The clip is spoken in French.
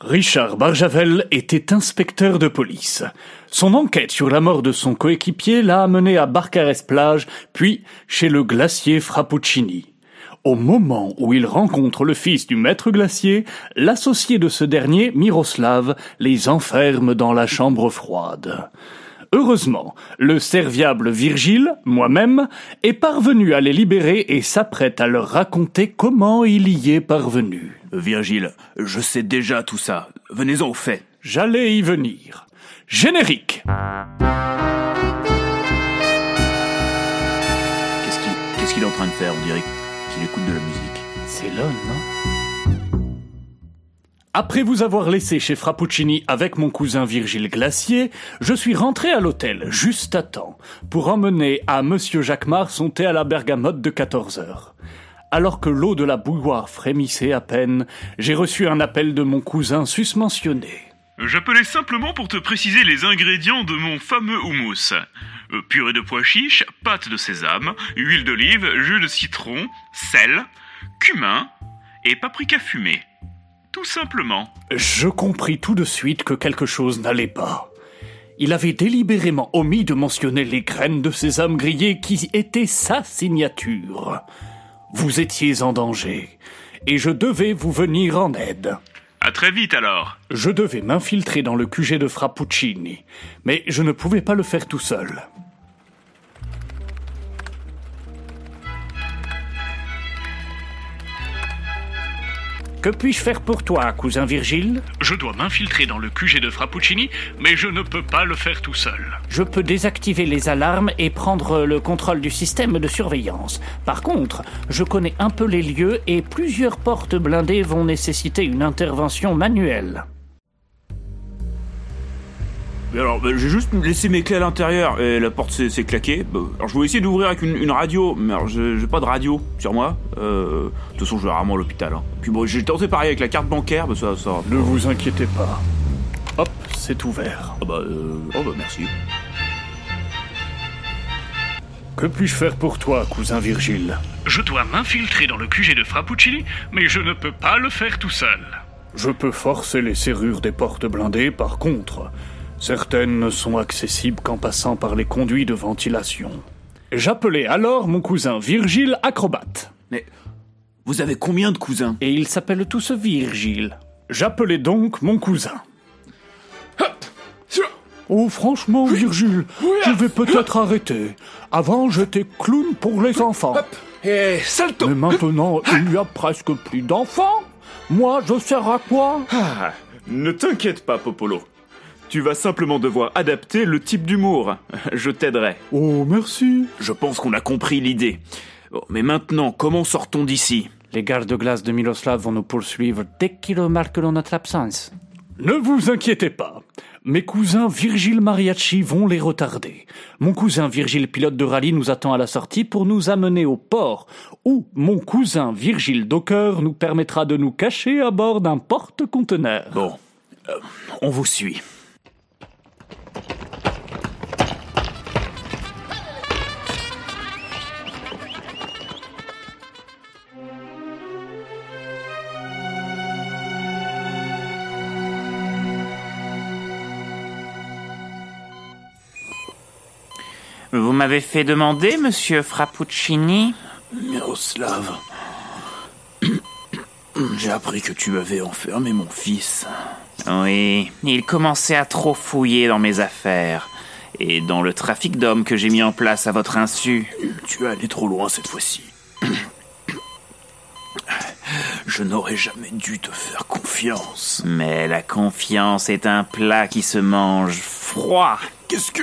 Richard Barjavel était inspecteur de police. Son enquête sur la mort de son coéquipier l'a amené à Barcarès-Plage, puis chez le glacier Frappuccini. Au moment où il rencontre le fils du maître glacier, l'associé de ce dernier, Miroslav, les enferme dans la chambre froide. Heureusement, le serviable Virgile, moi-même, est parvenu à les libérer et s'apprête à leur raconter comment il y est parvenu. Virgile, je sais déjà tout ça. Venez-en au fait. J'allais y venir. Générique Qu'est-ce qu'il qu'est-ce qu'il est en train de faire On dirait qu'il écoute de la musique. C'est l'homme, non? Après vous avoir laissé chez Frappuccini avec mon cousin Virgile Glacier, je suis rentré à l'hôtel juste à temps pour emmener à Monsieur Jacquemart son thé à la bergamote de 14 heures. Alors que l'eau de la bouilloire frémissait à peine, j'ai reçu un appel de mon cousin susmentionné. J'appelais simplement pour te préciser les ingrédients de mon fameux houmous. Euh, purée de pois chiches, pâte de sésame, huile d'olive, jus de citron, sel, cumin et paprika fumé. Tout simplement. Je compris tout de suite que quelque chose n'allait pas. Il avait délibérément omis de mentionner les graines de sésame grillées qui étaient sa signature. Vous étiez en danger, et je devais vous venir en aide. À très vite alors. Je devais m'infiltrer dans le QG de Frappuccini, mais je ne pouvais pas le faire tout seul. Que puis-je faire pour toi, cousin Virgile Je dois m'infiltrer dans le QG de Frappuccini, mais je ne peux pas le faire tout seul. Je peux désactiver les alarmes et prendre le contrôle du système de surveillance. Par contre, je connais un peu les lieux et plusieurs portes blindées vont nécessiter une intervention manuelle. Mais alors, bah, j'ai juste laissé mes clés à l'intérieur et la porte s'est s'est claquée. Bah, alors, je voulais essayer d'ouvrir avec une, une radio, mais alors, j'ai j'ai pas de radio sur moi. Euh, de toute façon, je vais rarement à l'hôpital. Hein. Puis bon, j'ai tenté pareil avec la carte bancaire, bah, ça, ça. Ne vous inquiétez pas. Hop, c'est ouvert. Ah bah, euh, oh bah, merci. Que puis-je faire pour toi, cousin Virgile? Je dois m'infiltrer dans le QG de Frappuccini, mais je ne peux pas le faire tout seul. Je peux forcer les serrures des portes blindées, par contre, certaines ne sont accessibles qu'en passant par les conduits de ventilation. J'appelai alors mon cousin Virgile acrobate. Mais vous avez combien de cousins? Et ils s'appellent tous Virgile. J'appelai donc mon cousin. Oh, franchement, Virgile, je vais peut-être arrêter. Avant, j'étais clown pour les enfants. Et salto Mais maintenant, il n'y a presque plus d'enfants. Moi, je sers à quoi? Ah, ne t'inquiète pas, Popolo. Tu vas simplement devoir adapter le type d'humour. Je t'aiderai. Oh, merci. Je pense qu'on a compris l'idée. Mais maintenant, comment sort-on d'ici? Les gardes de glace de Miroslav vont nous poursuivre dès qu'ils remarqueront notre absence. Ne vous inquiétez pas. Mes cousins Virgile Mariachi vont les retarder. Mon cousin Virgile pilote de rallye nous attend à la sortie pour nous amener au port, où mon cousin Virgile Docker nous permettra de nous cacher à bord d'un porte-conteneur. Bon, euh, on vous suit. Vous m'avez fait demander, monsieur Frappuccini Miroslav, j'ai appris que tu avais enfermé mon fils. Oui, il commençait à trop fouiller dans mes affaires et dans le trafic d'hommes que j'ai mis en place à votre insu. Tu es allé trop loin cette fois-ci. Je n'aurais jamais dû te faire confiance. Mais la confiance est un plat qui se mange froid. Qu'est-ce que...